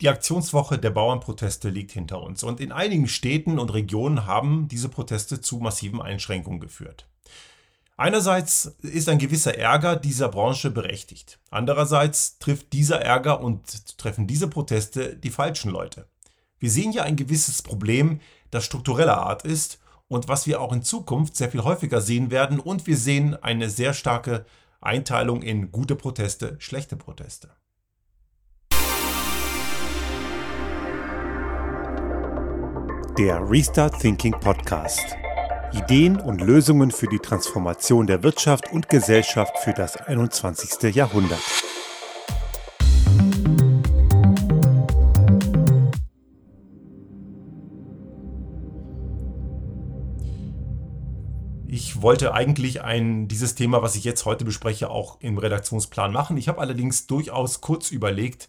Die Aktionswoche der Bauernproteste liegt hinter uns und in einigen Städten und Regionen haben diese Proteste zu massiven Einschränkungen geführt. Einerseits ist ein gewisser Ärger dieser Branche berechtigt. Andererseits trifft dieser Ärger und treffen diese Proteste die falschen Leute. Wir sehen ja ein gewisses Problem, das struktureller Art ist und was wir auch in Zukunft sehr viel häufiger sehen werden und wir sehen eine sehr starke Einteilung in gute Proteste, schlechte Proteste. Der Restart Thinking Podcast. Ideen und Lösungen für die Transformation der Wirtschaft und Gesellschaft für das 21. Jahrhundert. Ich wollte eigentlich ein, dieses Thema, was ich jetzt heute bespreche, auch im Redaktionsplan machen. Ich habe allerdings durchaus kurz überlegt,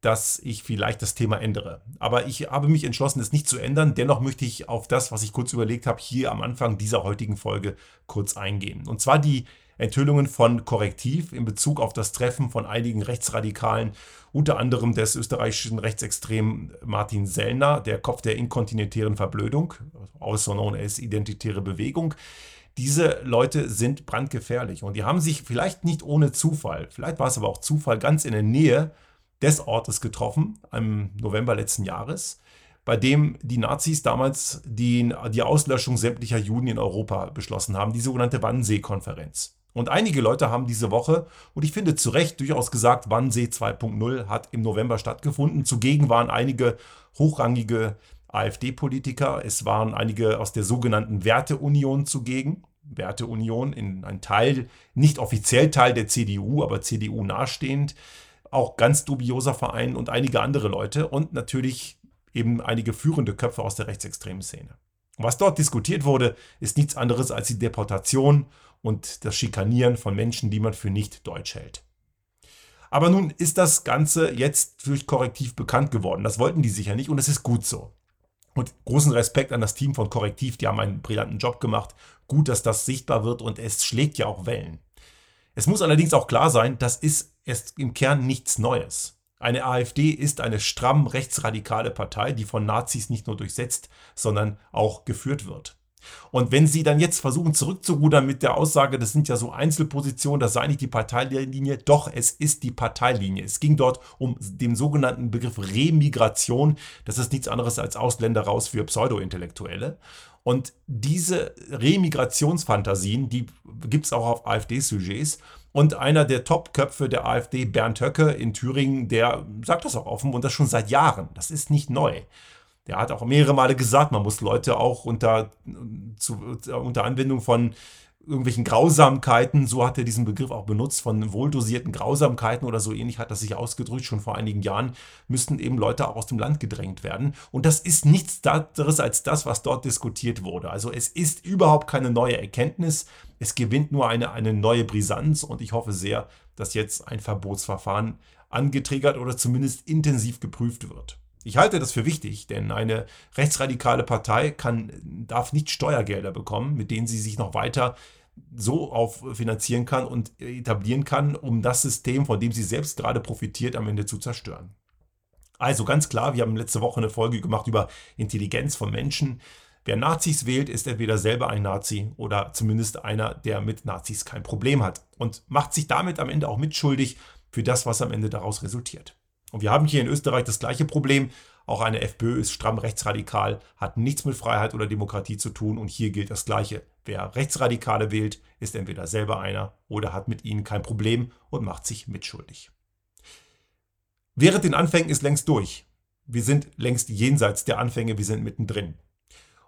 dass ich vielleicht das Thema ändere. Aber ich habe mich entschlossen, es nicht zu ändern. Dennoch möchte ich auf das, was ich kurz überlegt habe, hier am Anfang dieser heutigen Folge kurz eingehen. Und zwar die Enthüllungen von Korrektiv in Bezug auf das Treffen von einigen Rechtsradikalen, unter anderem des österreichischen Rechtsextremen Martin Sellner, der Kopf der inkontinentären Verblödung, also known as Identitäre Bewegung. Diese Leute sind brandgefährlich und die haben sich vielleicht nicht ohne Zufall, vielleicht war es aber auch Zufall, ganz in der Nähe des Ortes getroffen, im November letzten Jahres, bei dem die Nazis damals die, die Auslöschung sämtlicher Juden in Europa beschlossen haben, die sogenannte Wannsee-Konferenz. Und einige Leute haben diese Woche, und ich finde zu Recht durchaus gesagt, Wannsee 2.0 hat im November stattgefunden. Zugegen waren einige hochrangige AfD-Politiker, es waren einige aus der sogenannten Werteunion zugegen. Werteunion in ein Teil, nicht offiziell Teil der CDU, aber CDU nahestehend auch ganz dubioser Verein und einige andere Leute und natürlich eben einige führende Köpfe aus der rechtsextremen Szene. Und was dort diskutiert wurde, ist nichts anderes als die Deportation und das Schikanieren von Menschen, die man für nicht deutsch hält. Aber nun ist das Ganze jetzt durch Korrektiv bekannt geworden. Das wollten die sicher nicht und es ist gut so. Und großen Respekt an das Team von Korrektiv, die haben einen brillanten Job gemacht. Gut, dass das sichtbar wird und es schlägt ja auch Wellen. Es muss allerdings auch klar sein, das ist erst im Kern nichts Neues. Eine AfD ist eine stramm rechtsradikale Partei, die von Nazis nicht nur durchsetzt, sondern auch geführt wird. Und wenn Sie dann jetzt versuchen zurückzurudern mit der Aussage, das sind ja so Einzelpositionen, das sei nicht die Parteilinie, doch, es ist die Parteilinie. Es ging dort um den sogenannten Begriff Remigration. Das ist nichts anderes als Ausländer raus für Pseudo-Intellektuelle. Und diese Remigrationsfantasien, die gibt es auch auf AfD-Sujets. Und einer der Top-Köpfe der AfD, Bernd Höcke in Thüringen, der sagt das auch offen und das schon seit Jahren. Das ist nicht neu. Der hat auch mehrere Male gesagt, man muss Leute auch unter, zu, unter Anwendung von irgendwelchen Grausamkeiten, so hat er diesen Begriff auch benutzt, von wohldosierten Grausamkeiten oder so ähnlich hat er sich ausgedrückt, schon vor einigen Jahren, müssten eben Leute auch aus dem Land gedrängt werden. Und das ist nichts anderes als das, was dort diskutiert wurde. Also es ist überhaupt keine neue Erkenntnis, es gewinnt nur eine, eine neue Brisanz und ich hoffe sehr, dass jetzt ein Verbotsverfahren angetriggert oder zumindest intensiv geprüft wird. Ich halte das für wichtig, denn eine rechtsradikale Partei kann, darf nicht Steuergelder bekommen, mit denen sie sich noch weiter so auffinanzieren kann und etablieren kann, um das System, von dem sie selbst gerade profitiert, am Ende zu zerstören. Also ganz klar, wir haben letzte Woche eine Folge gemacht über Intelligenz von Menschen. Wer Nazis wählt, ist entweder selber ein Nazi oder zumindest einer, der mit Nazis kein Problem hat und macht sich damit am Ende auch mitschuldig für das, was am Ende daraus resultiert. Und wir haben hier in Österreich das gleiche Problem. Auch eine FPÖ ist stramm rechtsradikal, hat nichts mit Freiheit oder Demokratie zu tun und hier gilt das Gleiche. Wer Rechtsradikale wählt, ist entweder selber einer oder hat mit ihnen kein Problem und macht sich mitschuldig. Während den Anfängen ist längst durch. Wir sind längst jenseits der Anfänge, wir sind mittendrin.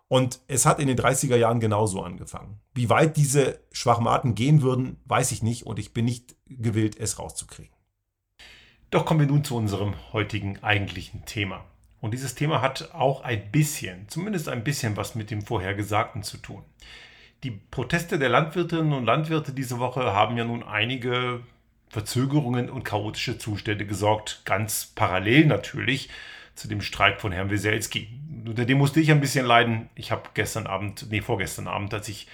Und es hat in den 30er Jahren genauso angefangen. Wie weit diese Schwachmaten gehen würden, weiß ich nicht und ich bin nicht gewillt, es rauszukriegen. Doch kommen wir nun zu unserem heutigen eigentlichen Thema. Und dieses Thema hat auch ein bisschen, zumindest ein bisschen was mit dem Vorhergesagten zu tun. Die Proteste der Landwirtinnen und Landwirte diese Woche haben ja nun einige Verzögerungen und chaotische Zustände gesorgt, ganz parallel natürlich zu dem Streik von Herrn Weselski. Unter dem musste ich ein bisschen leiden. Ich habe gestern Abend, nee, vorgestern Abend, als ich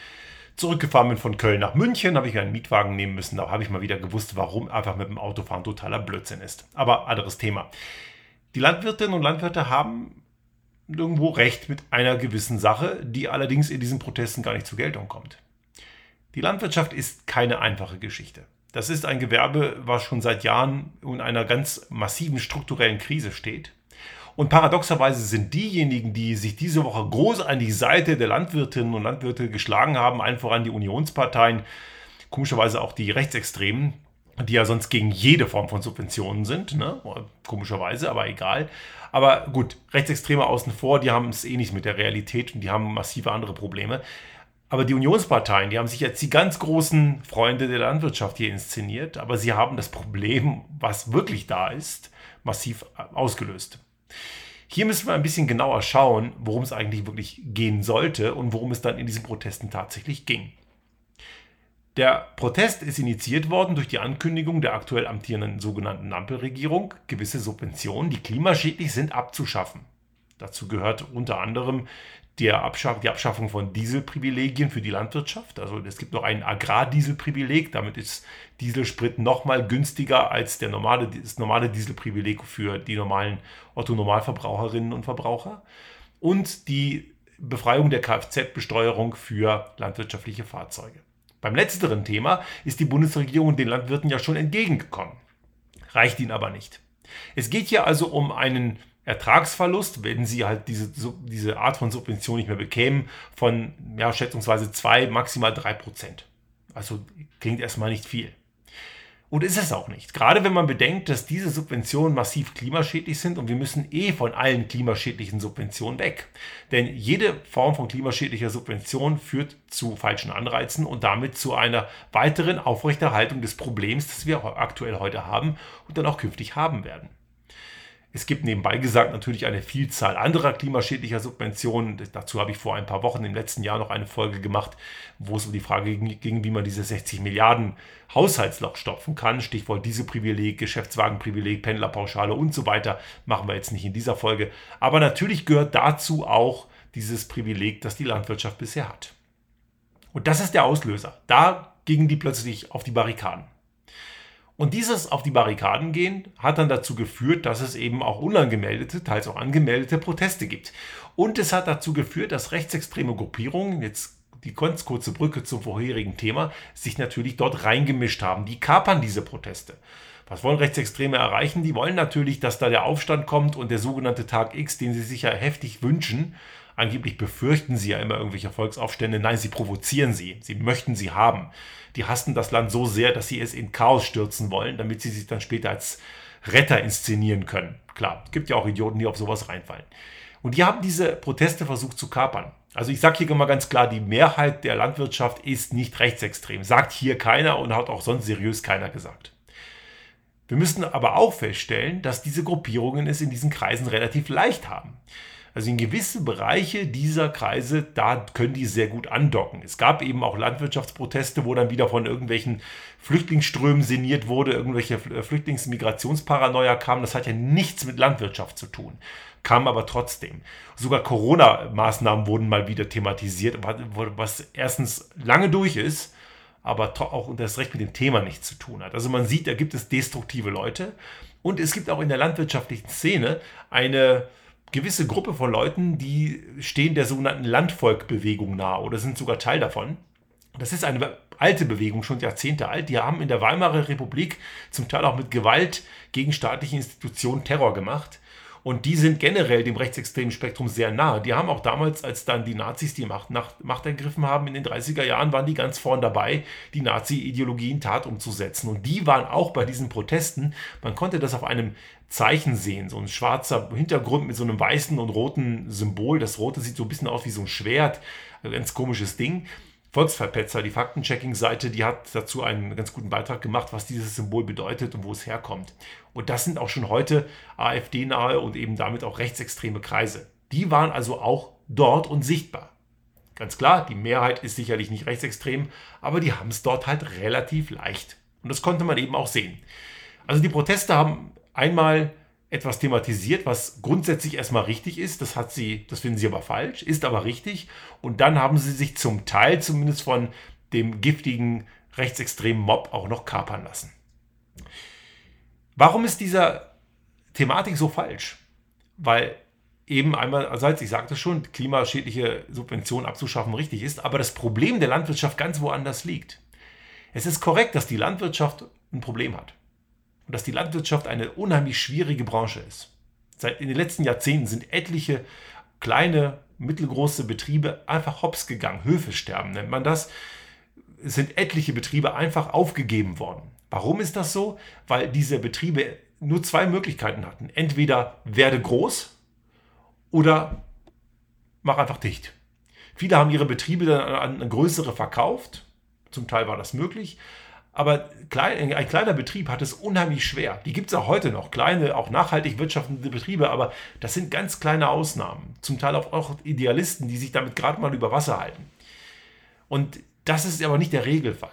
zurückgefahren bin von Köln nach München, habe ich einen Mietwagen nehmen müssen. Da habe ich mal wieder gewusst, warum einfach mit dem Autofahren totaler Blödsinn ist. Aber anderes Thema. Die Landwirtinnen und Landwirte haben irgendwo recht mit einer gewissen Sache, die allerdings in diesen Protesten gar nicht zur Geltung kommt. Die Landwirtschaft ist keine einfache Geschichte. Das ist ein Gewerbe, was schon seit Jahren in einer ganz massiven strukturellen Krise steht. Und paradoxerweise sind diejenigen, die sich diese Woche groß an die Seite der Landwirtinnen und Landwirte geschlagen haben, allen voran die Unionsparteien, komischerweise auch die Rechtsextremen, die ja sonst gegen jede Form von Subventionen sind, ne? komischerweise, aber egal. Aber gut, Rechtsextreme außen vor, die haben es eh nicht mit der Realität und die haben massive andere Probleme. Aber die Unionsparteien, die haben sich jetzt die ganz großen Freunde der Landwirtschaft hier inszeniert, aber sie haben das Problem, was wirklich da ist, massiv ausgelöst. Hier müssen wir ein bisschen genauer schauen, worum es eigentlich wirklich gehen sollte und worum es dann in diesen Protesten tatsächlich ging. Der Protest ist initiiert worden durch die Ankündigung der aktuell amtierenden sogenannten Ampelregierung, gewisse Subventionen, die klimaschädlich sind, abzuschaffen. Dazu gehört unter anderem der Abschaff, die Abschaffung von Dieselprivilegien für die Landwirtschaft. Also es gibt noch ein Agrardieselprivileg, damit ist Dieselsprit nochmal günstiger als der normale, das normale Dieselprivileg für die normalen Otto-Normalverbraucherinnen und Verbraucher. Und die Befreiung der Kfz-Besteuerung für landwirtschaftliche Fahrzeuge. Beim letzteren Thema ist die Bundesregierung den Landwirten ja schon entgegengekommen. Reicht ihnen aber nicht. Es geht hier also um einen Ertragsverlust, wenn sie halt diese, diese Art von Subvention nicht mehr bekämen, von ja, schätzungsweise 2, maximal 3 Prozent. Also klingt erstmal nicht viel. Und ist es auch nicht. Gerade wenn man bedenkt, dass diese Subventionen massiv klimaschädlich sind und wir müssen eh von allen klimaschädlichen Subventionen weg. Denn jede Form von klimaschädlicher Subvention führt zu falschen Anreizen und damit zu einer weiteren Aufrechterhaltung des Problems, das wir aktuell heute haben und dann auch künftig haben werden. Es gibt nebenbei gesagt natürlich eine Vielzahl anderer klimaschädlicher Subventionen. Dazu habe ich vor ein paar Wochen im letzten Jahr noch eine Folge gemacht, wo es um die Frage ging, wie man diese 60 Milliarden Haushaltsloch stopfen kann. Stichwort diese Privileg, Geschäftswagenprivileg, Pendlerpauschale und so weiter. Machen wir jetzt nicht in dieser Folge. Aber natürlich gehört dazu auch dieses Privileg, das die Landwirtschaft bisher hat. Und das ist der Auslöser. Da gingen die plötzlich auf die Barrikaden. Und dieses auf die Barrikaden gehen hat dann dazu geführt, dass es eben auch unangemeldete, teils auch angemeldete Proteste gibt. Und es hat dazu geführt, dass rechtsextreme Gruppierungen, jetzt die ganz kurze Brücke zum vorherigen Thema, sich natürlich dort reingemischt haben. Die kapern diese Proteste. Was wollen Rechtsextreme erreichen? Die wollen natürlich, dass da der Aufstand kommt und der sogenannte Tag X, den sie sich ja heftig wünschen, Angeblich befürchten sie ja immer irgendwelche Volksaufstände. Nein, sie provozieren sie. Sie möchten sie haben. Die hassen das Land so sehr, dass sie es in Chaos stürzen wollen, damit sie sich dann später als Retter inszenieren können. Klar, es gibt ja auch Idioten, die auf sowas reinfallen. Und die haben diese Proteste versucht zu kapern. Also ich sage hier mal ganz klar, die Mehrheit der Landwirtschaft ist nicht rechtsextrem. Sagt hier keiner und hat auch sonst seriös keiner gesagt. Wir müssen aber auch feststellen, dass diese Gruppierungen es in diesen Kreisen relativ leicht haben. Also in gewisse Bereiche dieser Kreise, da können die sehr gut andocken. Es gab eben auch Landwirtschaftsproteste, wo dann wieder von irgendwelchen Flüchtlingsströmen sinniert wurde, irgendwelche äh, Flüchtlingsmigrationsparanoia kamen. Das hat ja nichts mit Landwirtschaft zu tun kam aber trotzdem. Sogar Corona-Maßnahmen wurden mal wieder thematisiert, was erstens lange durch ist, aber auch das Recht mit dem Thema nichts zu tun hat. Also man sieht, da gibt es destruktive Leute und es gibt auch in der landwirtschaftlichen Szene eine gewisse Gruppe von Leuten, die stehen der sogenannten Landvolkbewegung nahe oder sind sogar Teil davon. Das ist eine alte Bewegung, schon Jahrzehnte alt. Die haben in der Weimarer Republik zum Teil auch mit Gewalt gegen staatliche Institutionen Terror gemacht. Und die sind generell dem rechtsextremen Spektrum sehr nahe. Die haben auch damals, als dann die Nazis die Macht, Macht ergriffen haben, in den 30er Jahren, waren die ganz vorn dabei, die Nazi-Ideologie in Tat umzusetzen. Und die waren auch bei diesen Protesten, man konnte das auf einem Zeichen sehen, so ein schwarzer Hintergrund mit so einem weißen und roten Symbol. Das rote sieht so ein bisschen aus wie so ein Schwert, ein ganz komisches Ding. Volksverpetzer, die Faktenchecking-Seite, die hat dazu einen ganz guten Beitrag gemacht, was dieses Symbol bedeutet und wo es herkommt. Und das sind auch schon heute AfD-nahe und eben damit auch rechtsextreme Kreise. Die waren also auch dort und sichtbar. Ganz klar, die Mehrheit ist sicherlich nicht rechtsextrem, aber die haben es dort halt relativ leicht. Und das konnte man eben auch sehen. Also die Proteste haben einmal etwas thematisiert, was grundsätzlich erstmal richtig ist. Das hat sie, das finden sie aber falsch, ist aber richtig. Und dann haben sie sich zum Teil zumindest von dem giftigen rechtsextremen Mob auch noch kapern lassen. Warum ist dieser Thematik so falsch? Weil eben einmal, also ich sagte schon, klimaschädliche Subventionen abzuschaffen richtig ist, aber das Problem der Landwirtschaft ganz woanders liegt. Es ist korrekt, dass die Landwirtschaft ein Problem hat und dass die Landwirtschaft eine unheimlich schwierige Branche ist. Seit in den letzten Jahrzehnten sind etliche kleine, mittelgroße Betriebe einfach hops gegangen. Höfe sterben nennt man das. Es sind etliche Betriebe einfach aufgegeben worden. Warum ist das so? Weil diese Betriebe nur zwei Möglichkeiten hatten. Entweder werde groß oder mach einfach dicht. Viele haben ihre Betriebe dann an größere verkauft. Zum Teil war das möglich. Aber ein kleiner Betrieb hat es unheimlich schwer. Die gibt es auch heute noch, kleine, auch nachhaltig wirtschaftende Betriebe, aber das sind ganz kleine Ausnahmen. Zum Teil auch, Idealisten, die sich damit gerade mal über Wasser halten. Und das ist aber nicht der Regelfall.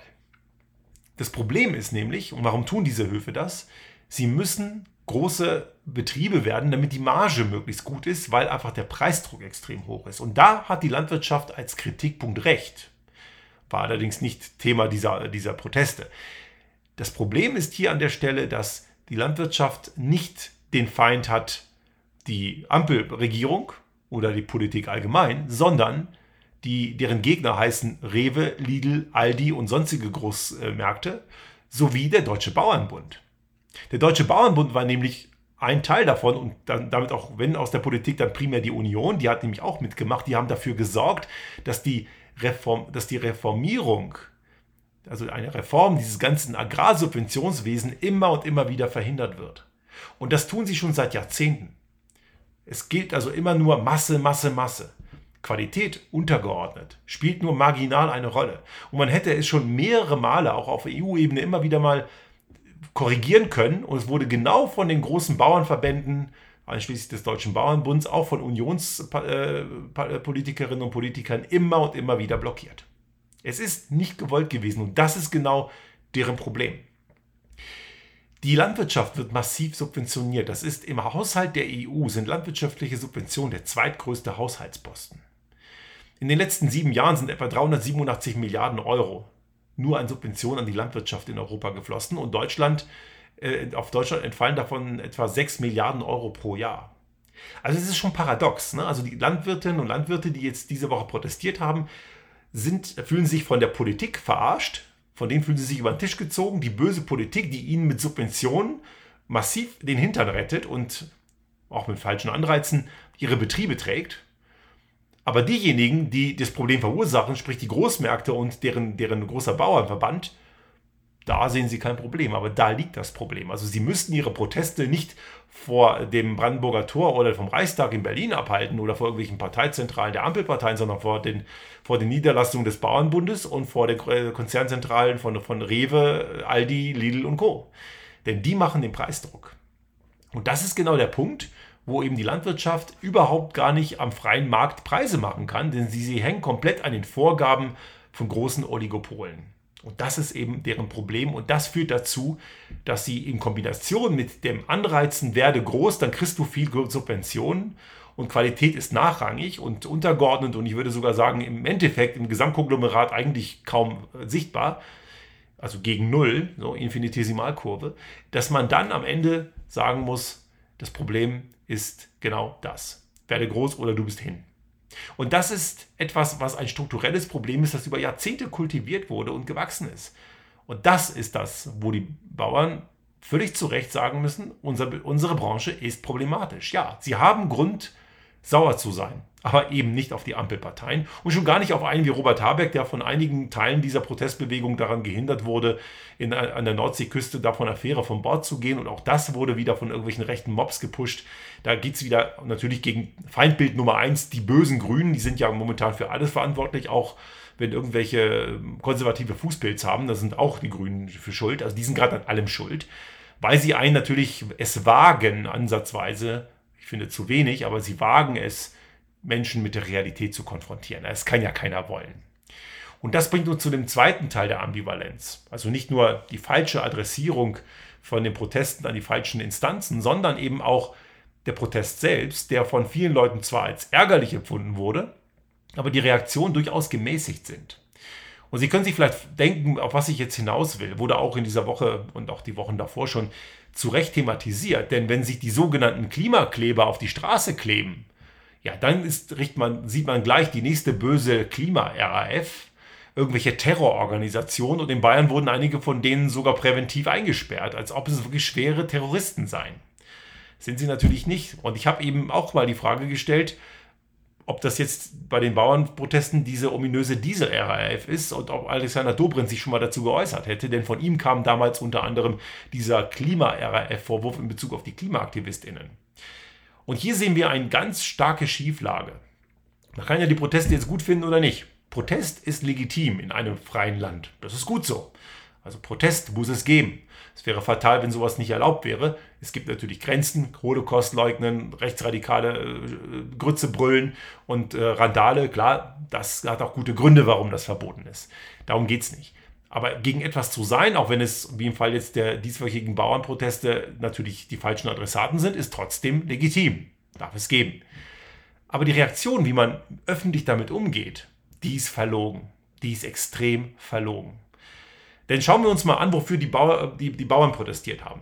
Das Problem ist nämlich, und warum tun diese Höfe das? Sie müssen große Betriebe werden, damit die Marge möglichst gut ist, weil einfach der Preisdruck extrem hoch ist. Und da hat die Landwirtschaft als Kritikpunkt recht war allerdings nicht Thema dieser, dieser Proteste. Das Problem ist hier an der Stelle, dass die Landwirtschaft nicht den Feind hat, die Ampelregierung oder die Politik allgemein, sondern die, deren Gegner heißen Rewe, Lidl, Aldi und sonstige Großmärkte sowie der Deutsche Bauernbund. Der Deutsche Bauernbund war nämlich ein Teil davon und dann, damit auch, wenn aus der Politik dann primär die Union, die hat nämlich auch mitgemacht, die haben dafür gesorgt, dass die Reform, dass die Reformierung, also eine Reform dieses ganzen Agrarsubventionswesen immer und immer wieder verhindert wird. Und das tun sie schon seit Jahrzehnten. Es gilt also immer nur Masse, Masse, Masse. Qualität untergeordnet, spielt nur marginal eine Rolle. Und man hätte es schon mehrere Male auch auf EU-Ebene immer wieder mal korrigieren können. Und es wurde genau von den großen Bauernverbänden einschließlich des Deutschen Bauernbunds, auch von Unionspolitikerinnen und Politikern immer und immer wieder blockiert. Es ist nicht gewollt gewesen und das ist genau deren Problem. Die Landwirtschaft wird massiv subventioniert. Das ist im Haushalt der EU sind landwirtschaftliche Subventionen der zweitgrößte Haushaltsposten. In den letzten sieben Jahren sind etwa 387 Milliarden Euro nur an Subventionen an die Landwirtschaft in Europa geflossen und Deutschland auf Deutschland entfallen davon etwa 6 Milliarden Euro pro Jahr. Also es ist schon paradox. Ne? Also die Landwirtinnen und Landwirte, die jetzt diese Woche protestiert haben, sind, fühlen sich von der Politik verarscht, von denen fühlen sie sich über den Tisch gezogen. Die böse Politik, die ihnen mit Subventionen massiv den Hintern rettet und auch mit falschen Anreizen ihre Betriebe trägt. Aber diejenigen, die das Problem verursachen, sprich die Großmärkte und deren, deren großer Bauernverband, da sehen sie kein Problem, aber da liegt das Problem. Also sie müssten ihre Proteste nicht vor dem Brandenburger Tor oder vom Reichstag in Berlin abhalten oder vor irgendwelchen Parteizentralen der Ampelparteien, sondern vor den, vor den Niederlassungen des Bauernbundes und vor den Konzernzentralen von, von Rewe, Aldi, Lidl und Co. Denn die machen den Preisdruck. Und das ist genau der Punkt, wo eben die Landwirtschaft überhaupt gar nicht am freien Markt Preise machen kann, denn sie, sie hängen komplett an den Vorgaben von großen Oligopolen. Und das ist eben deren Problem. Und das führt dazu, dass sie in Kombination mit dem Anreizen, werde groß, dann kriegst du viel Subventionen und Qualität ist nachrangig und untergeordnet und ich würde sogar sagen, im Endeffekt im Gesamtkonglomerat eigentlich kaum äh, sichtbar, also gegen Null, so Infinitesimalkurve, dass man dann am Ende sagen muss, das Problem ist genau das. Werde groß oder du bist hin. Und das ist etwas, was ein strukturelles Problem ist, das über Jahrzehnte kultiviert wurde und gewachsen ist. Und das ist das, wo die Bauern völlig zu Recht sagen müssen, unser, unsere Branche ist problematisch. Ja, sie haben Grund, sauer zu sein aber eben nicht auf die Ampelparteien und schon gar nicht auf einen wie Robert Habeck, der von einigen Teilen dieser Protestbewegung daran gehindert wurde, in, an der Nordseeküste da von der von Bord zu gehen. Und auch das wurde wieder von irgendwelchen rechten Mobs gepusht. Da geht es wieder natürlich gegen Feindbild Nummer eins, die bösen Grünen, die sind ja momentan für alles verantwortlich, auch wenn irgendwelche ähm, konservative Fußpilz haben, da sind auch die Grünen für schuld. Also die sind gerade an allem schuld, weil sie einen natürlich es wagen, ansatzweise, ich finde zu wenig, aber sie wagen es, Menschen mit der Realität zu konfrontieren. Das kann ja keiner wollen. Und das bringt uns zu dem zweiten Teil der Ambivalenz. Also nicht nur die falsche Adressierung von den Protesten an die falschen Instanzen, sondern eben auch der Protest selbst, der von vielen Leuten zwar als ärgerlich empfunden wurde, aber die Reaktionen durchaus gemäßigt sind. Und Sie können sich vielleicht denken, auf was ich jetzt hinaus will, wurde auch in dieser Woche und auch die Wochen davor schon zu Recht thematisiert. Denn wenn sich die sogenannten Klimakleber auf die Straße kleben, ja, dann ist, man, sieht man gleich die nächste böse Klima-RAF, irgendwelche Terrororganisationen und in Bayern wurden einige von denen sogar präventiv eingesperrt, als ob es wirklich schwere Terroristen seien. Sind sie natürlich nicht. Und ich habe eben auch mal die Frage gestellt, ob das jetzt bei den Bauernprotesten diese ominöse Diesel-RAF ist und ob Alexander Dobrindt sich schon mal dazu geäußert hätte, denn von ihm kam damals unter anderem dieser Klima-RAF-Vorwurf in Bezug auf die KlimaaktivistInnen. Und hier sehen wir eine ganz starke Schieflage. Man kann ja die Proteste jetzt gut finden oder nicht. Protest ist legitim in einem freien Land. Das ist gut so. Also Protest muss es geben. Es wäre fatal, wenn sowas nicht erlaubt wäre. Es gibt natürlich Grenzen, Holocaust leugnen, rechtsradikale äh, Grütze brüllen und äh, Randale. Klar, das hat auch gute Gründe, warum das verboten ist. Darum geht es nicht. Aber gegen etwas zu sein, auch wenn es wie im Fall jetzt der dieswöchigen Bauernproteste natürlich die falschen Adressaten sind, ist trotzdem legitim. Darf es geben. Aber die Reaktion, wie man öffentlich damit umgeht, die ist verlogen. Die ist extrem verlogen. Denn schauen wir uns mal an, wofür die, Bauer, die, die Bauern protestiert haben.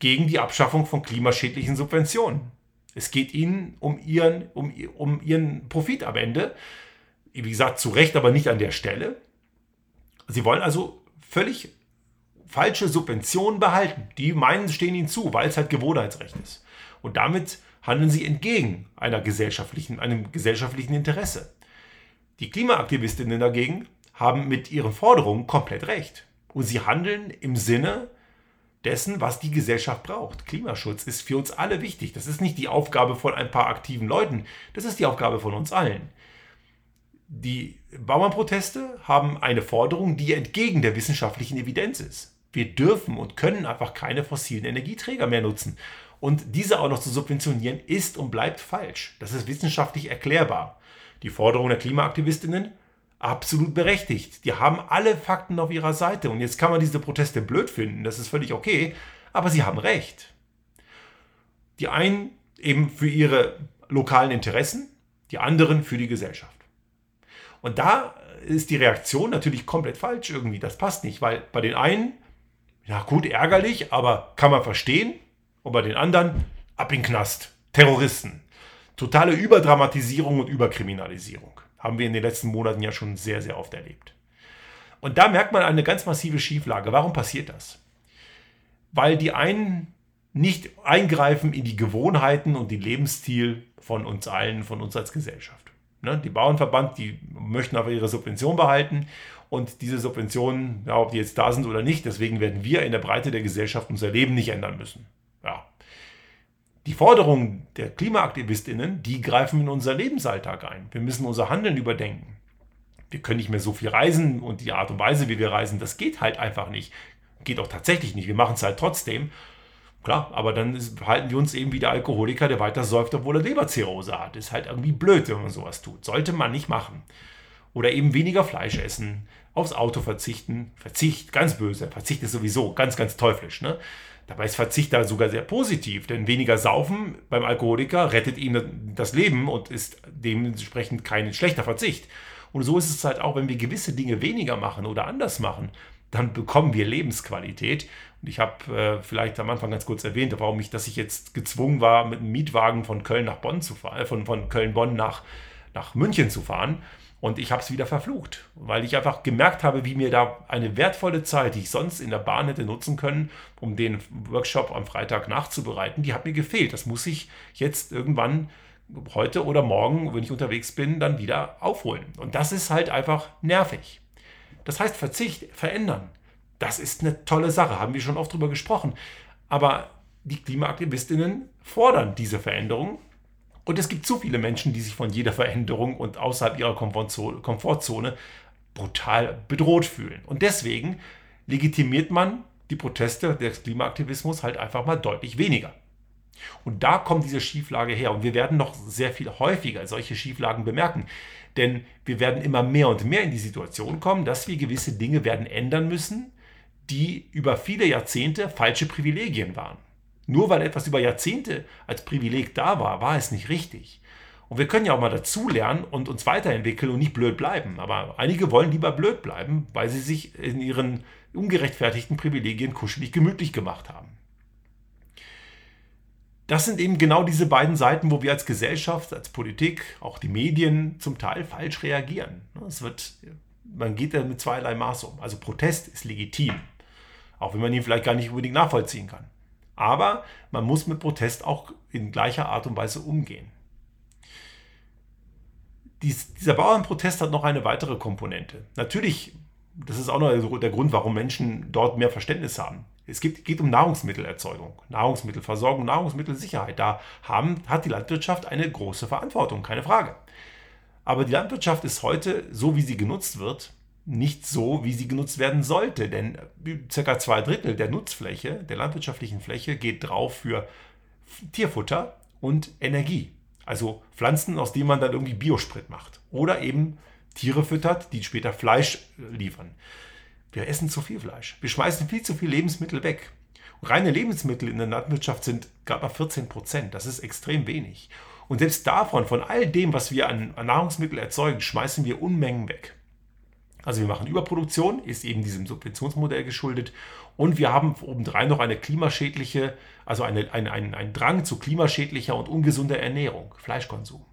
Gegen die Abschaffung von klimaschädlichen Subventionen. Es geht ihnen um ihren, um, um ihren Profit am Ende. Wie gesagt, zu Recht, aber nicht an der Stelle. Sie wollen also völlig falsche Subventionen behalten. Die meinen, stehen ihnen zu, weil es halt Gewohnheitsrecht ist. Und damit handeln sie entgegen einer gesellschaftlichen, einem gesellschaftlichen Interesse. Die Klimaaktivistinnen dagegen haben mit ihren Forderungen komplett recht. Und sie handeln im Sinne dessen, was die Gesellschaft braucht. Klimaschutz ist für uns alle wichtig. Das ist nicht die Aufgabe von ein paar aktiven Leuten, das ist die Aufgabe von uns allen. Die Bauernproteste haben eine Forderung, die entgegen der wissenschaftlichen Evidenz ist. Wir dürfen und können einfach keine fossilen Energieträger mehr nutzen. Und diese auch noch zu subventionieren, ist und bleibt falsch. Das ist wissenschaftlich erklärbar. Die Forderung der Klimaaktivistinnen absolut berechtigt. Die haben alle Fakten auf ihrer Seite. Und jetzt kann man diese Proteste blöd finden, das ist völlig okay, aber sie haben recht. Die einen eben für ihre lokalen Interessen, die anderen für die Gesellschaft. Und da ist die Reaktion natürlich komplett falsch irgendwie. Das passt nicht, weil bei den einen, ja gut, ärgerlich, aber kann man verstehen. Und bei den anderen, ab in den Knast. Terroristen. Totale Überdramatisierung und Überkriminalisierung haben wir in den letzten Monaten ja schon sehr, sehr oft erlebt. Und da merkt man eine ganz massive Schieflage. Warum passiert das? Weil die einen nicht eingreifen in die Gewohnheiten und den Lebensstil von uns allen, von uns als Gesellschaft. Ne? Die Bauernverband, die möchten aber ihre Subvention behalten und diese Subventionen, ja, ob die jetzt da sind oder nicht, deswegen werden wir in der Breite der Gesellschaft unser Leben nicht ändern müssen. Ja, die Forderungen der Klimaaktivistinnen, die greifen in unser Lebensalltag ein. Wir müssen unser Handeln überdenken. Wir können nicht mehr so viel reisen und die Art und Weise, wie wir reisen, das geht halt einfach nicht. Geht auch tatsächlich nicht. Wir machen es halt trotzdem. Klar, aber dann verhalten wir uns eben wie der Alkoholiker, der weiter säuft, obwohl er Leberzirrhose hat. Ist halt irgendwie blöd, wenn man sowas tut. Sollte man nicht machen. Oder eben weniger Fleisch essen, aufs Auto verzichten. Verzicht, ganz böse. Verzicht ist sowieso ganz, ganz teuflisch. Ne? Dabei ist Verzicht da sogar sehr positiv, denn weniger Saufen beim Alkoholiker rettet ihm das Leben und ist dementsprechend kein schlechter Verzicht. Und so ist es halt auch, wenn wir gewisse Dinge weniger machen oder anders machen, dann bekommen wir Lebensqualität. Und ich habe äh, vielleicht am Anfang ganz kurz erwähnt, warum ich, dass ich jetzt gezwungen war, mit einem Mietwagen von Köln nach Bonn zu fahren, äh, von, von Köln-Bonn nach, nach München zu fahren. Und ich habe es wieder verflucht, weil ich einfach gemerkt habe, wie mir da eine wertvolle Zeit, die ich sonst in der Bahn hätte nutzen können, um den Workshop am Freitag nachzubereiten, die hat mir gefehlt. Das muss ich jetzt irgendwann heute oder morgen, wenn ich unterwegs bin, dann wieder aufholen. Und das ist halt einfach nervig. Das heißt, Verzicht, verändern, das ist eine tolle Sache, haben wir schon oft drüber gesprochen. Aber die Klimaaktivistinnen fordern diese Veränderung und es gibt zu viele Menschen, die sich von jeder Veränderung und außerhalb ihrer Komfortzone brutal bedroht fühlen. Und deswegen legitimiert man die Proteste des Klimaaktivismus halt einfach mal deutlich weniger. Und da kommt diese Schieflage her. Und wir werden noch sehr viel häufiger solche Schieflagen bemerken. Denn wir werden immer mehr und mehr in die Situation kommen, dass wir gewisse Dinge werden ändern müssen, die über viele Jahrzehnte falsche Privilegien waren. Nur weil etwas über Jahrzehnte als Privileg da war, war es nicht richtig. Und wir können ja auch mal dazulernen und uns weiterentwickeln und nicht blöd bleiben. Aber einige wollen lieber blöd bleiben, weil sie sich in ihren ungerechtfertigten Privilegien kuschelig gemütlich gemacht haben. Das sind eben genau diese beiden Seiten, wo wir als Gesellschaft, als Politik, auch die Medien zum Teil falsch reagieren. Es wird, man geht da mit zweierlei Maß um. Also Protest ist legitim, auch wenn man ihn vielleicht gar nicht unbedingt nachvollziehen kann. Aber man muss mit Protest auch in gleicher Art und Weise umgehen. Dies, dieser Bauernprotest hat noch eine weitere Komponente. Natürlich, das ist auch noch der Grund, warum Menschen dort mehr Verständnis haben. Es geht, geht um Nahrungsmittelerzeugung, Nahrungsmittelversorgung, Nahrungsmittelsicherheit. Da haben, hat die Landwirtschaft eine große Verantwortung, keine Frage. Aber die Landwirtschaft ist heute, so wie sie genutzt wird, nicht so, wie sie genutzt werden sollte. Denn ca. zwei Drittel der Nutzfläche, der landwirtschaftlichen Fläche, geht drauf für Tierfutter und Energie. Also Pflanzen, aus denen man dann irgendwie Biosprit macht. Oder eben Tiere füttert, die später Fleisch liefern. Wir essen zu viel Fleisch. Wir schmeißen viel zu viel Lebensmittel weg. Reine Lebensmittel in der Landwirtschaft sind gerade mal 14 Prozent. Das ist extrem wenig. Und selbst davon, von all dem, was wir an, Nahrungsmitteln erzeugen, schmeißen wir Unmengen weg. Also wir machen Überproduktion, ist eben diesem Subventionsmodell geschuldet. Und wir haben obendrein noch eine klimaschädliche, also eine, eine, einen, einen Drang zu klimaschädlicher und ungesunder Ernährung, Fleischkonsum.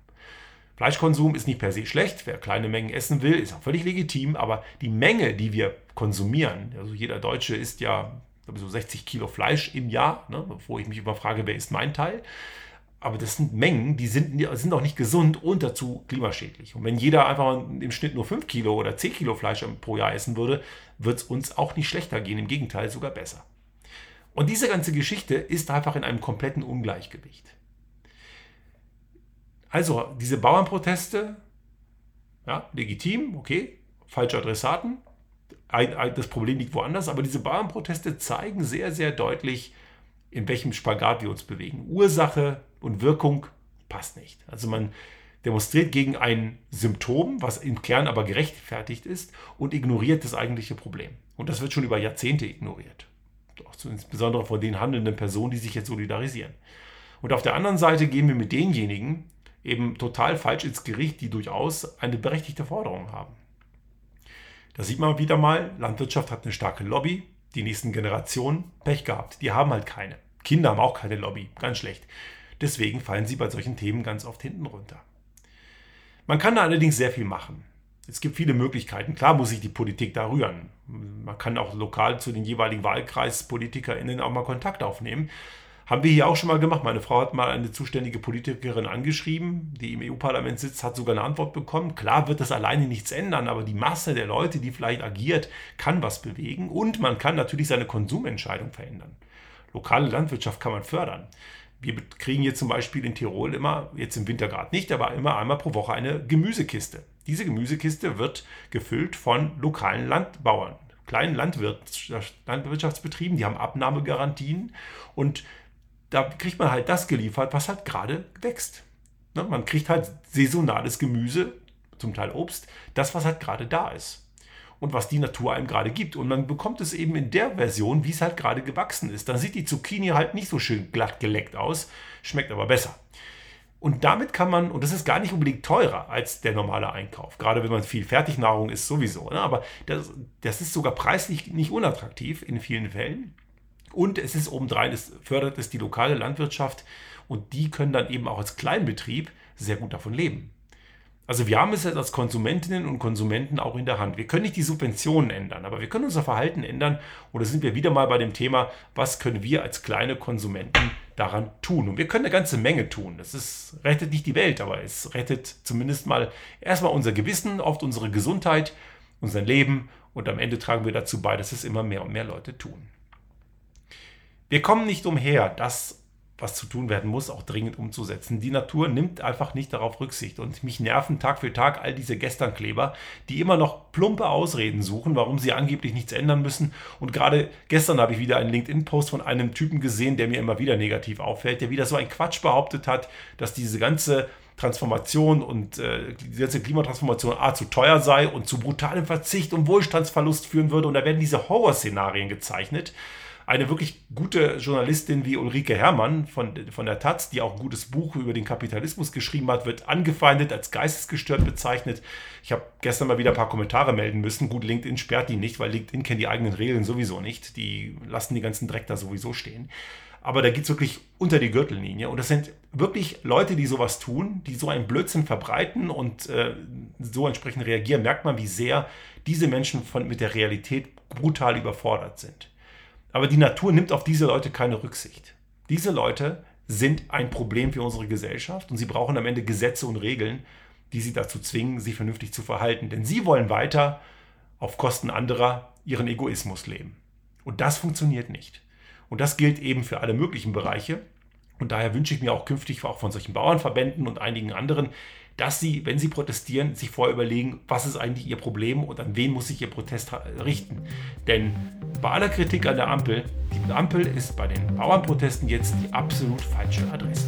Fleischkonsum ist nicht per se schlecht. Wer kleine Mengen essen will, ist auch völlig legitim. Aber die Menge, die wir konsumieren, also jeder Deutsche isst ja so 60 Kilo Fleisch im Jahr, ne, wo ich mich immer frage, wer ist mein Teil? Aber das sind Mengen, die sind, sind auch nicht gesund und dazu klimaschädlich. Und wenn jeder einfach im Schnitt nur 5 Kilo oder 10 Kilo Fleisch pro Jahr essen würde, wird es uns auch nicht schlechter gehen. Im Gegenteil, sogar besser. Und diese ganze Geschichte ist einfach in einem kompletten Ungleichgewicht. Also diese Bauernproteste, ja, legitim, okay, falsche Adressaten. Ein, ein, das Problem liegt woanders, aber diese Bauernproteste zeigen sehr, sehr deutlich, in welchem Spagat wir uns bewegen. Ursache und Wirkung passt nicht. Also man demonstriert gegen ein Symptom, was im Kern aber gerechtfertigt ist und ignoriert das eigentliche Problem. Und das wird schon über Jahrzehnte ignoriert. Auch insbesondere von den handelnden Personen, die sich jetzt solidarisieren. Und auf der anderen Seite gehen wir mit denjenigen, eben total falsch ins Gericht, die durchaus eine berechtigte Forderung haben. Da sieht man wieder mal, Landwirtschaft hat eine starke Lobby, die nächsten Generationen Pech gehabt. Die haben halt keine. Kinder haben auch keine Lobby, ganz schlecht. Deswegen fallen sie bei solchen Themen ganz oft hinten runter. Man kann da allerdings sehr viel machen. Es gibt viele Möglichkeiten. Klar muss sich die Politik da rühren. Man kann auch lokal zu den jeweiligen WahlkreispolitikerInnen auch mal Kontakt aufnehmen. Haben wir hier auch schon mal gemacht. Meine Frau hat mal eine zuständige Politikerin angeschrieben, die im EU-Parlament sitzt, hat sogar eine Antwort bekommen. Klar wird das alleine nichts ändern, aber die Masse der Leute, die vielleicht agiert, kann was bewegen und man kann natürlich seine Konsumentscheidung verändern. Lokale Landwirtschaft kann man fördern. Wir kriegen hier zum Beispiel in Tirol immer, jetzt im Winter gerade nicht, aber immer einmal pro Woche eine Gemüsekiste. Diese Gemüsekiste wird gefüllt von lokalen Landbauern, kleinen Landwirtschaftsbetrieben, die haben Abnahmegarantien und da kriegt man halt das geliefert, was halt gerade wächst. Ne? Man kriegt halt saisonales Gemüse, zum Teil Obst, das, was halt gerade da ist. Und was die Natur einem gerade gibt. Und man bekommt es eben in der Version, wie es halt gerade gewachsen ist. Dann sieht die Zucchini halt nicht so schön glatt geleckt aus, schmeckt aber besser. Und damit kann man, und das ist gar nicht unbedingt teurer als der normale Einkauf, gerade wenn man viel Fertignahrung isst sowieso, ne? aber das, das ist sogar preislich nicht unattraktiv in vielen Fällen. Und es ist obendrein, es fördert es die lokale Landwirtschaft und die können dann eben auch als Kleinbetrieb sehr gut davon leben. Also wir haben es jetzt als Konsumentinnen und Konsumenten auch in der Hand. Wir können nicht die Subventionen ändern, aber wir können unser Verhalten ändern. Und da sind wir wieder mal bei dem Thema, was können wir als kleine Konsumenten daran tun? Und wir können eine ganze Menge tun. Das ist, rettet nicht die Welt, aber es rettet zumindest mal erstmal unser Gewissen, oft unsere Gesundheit, unser Leben. Und am Ende tragen wir dazu bei, dass es immer mehr und mehr Leute tun. Wir kommen nicht umher, das, was zu tun werden muss, auch dringend umzusetzen. Die Natur nimmt einfach nicht darauf Rücksicht. Und mich nerven Tag für Tag all diese Gesternkleber, die immer noch plumpe Ausreden suchen, warum sie angeblich nichts ändern müssen. Und gerade gestern habe ich wieder einen LinkedIn-Post von einem Typen gesehen, der mir immer wieder negativ auffällt, der wieder so ein Quatsch behauptet hat, dass diese ganze Transformation und äh, die ganze Klimatransformation A zu teuer sei und zu brutalem Verzicht und Wohlstandsverlust führen würde. Und da werden diese Horrorszenarien gezeichnet Eine wirklich gute Journalistin wie Ulrike Herrmann von, von der Taz, die auch ein gutes Buch über den Kapitalismus geschrieben hat, wird angefeindet, als geistesgestört bezeichnet. Ich habe gestern mal wieder ein paar Kommentare melden müssen. Gut, LinkedIn sperrt die nicht, weil LinkedIn kennt die eigenen Regeln sowieso nicht. Die lassen die ganzen Dreck da sowieso stehen. Aber da geht es wirklich unter die Gürtellinie. Und das sind wirklich Leute, die sowas tun, die so einen Blödsinn verbreiten und äh, so entsprechend reagieren. Merkt man, wie sehr diese Menschen von, mit der Realität brutal überfordert sind. Aber die Natur nimmt auf diese Leute keine Rücksicht. Diese Leute sind ein Problem für unsere Gesellschaft und sie brauchen am Ende Gesetze und Regeln, die sie dazu zwingen, sich vernünftig zu verhalten. Denn sie wollen weiter auf Kosten anderer ihren Egoismus leben. Und das funktioniert nicht. Und das gilt eben für alle möglichen Bereiche. Und daher wünsche ich mir auch künftig auch von solchen Bauernverbänden und einigen anderen, dass sie, wenn sie protestieren, sich vorher überlegen, was ist eigentlich ihr Problem und an wen muss sich ihr Protest richten. Denn bei aller Kritik an der Ampel, die Ampel ist bei den Bauernprotesten jetzt die absolut falsche Adresse.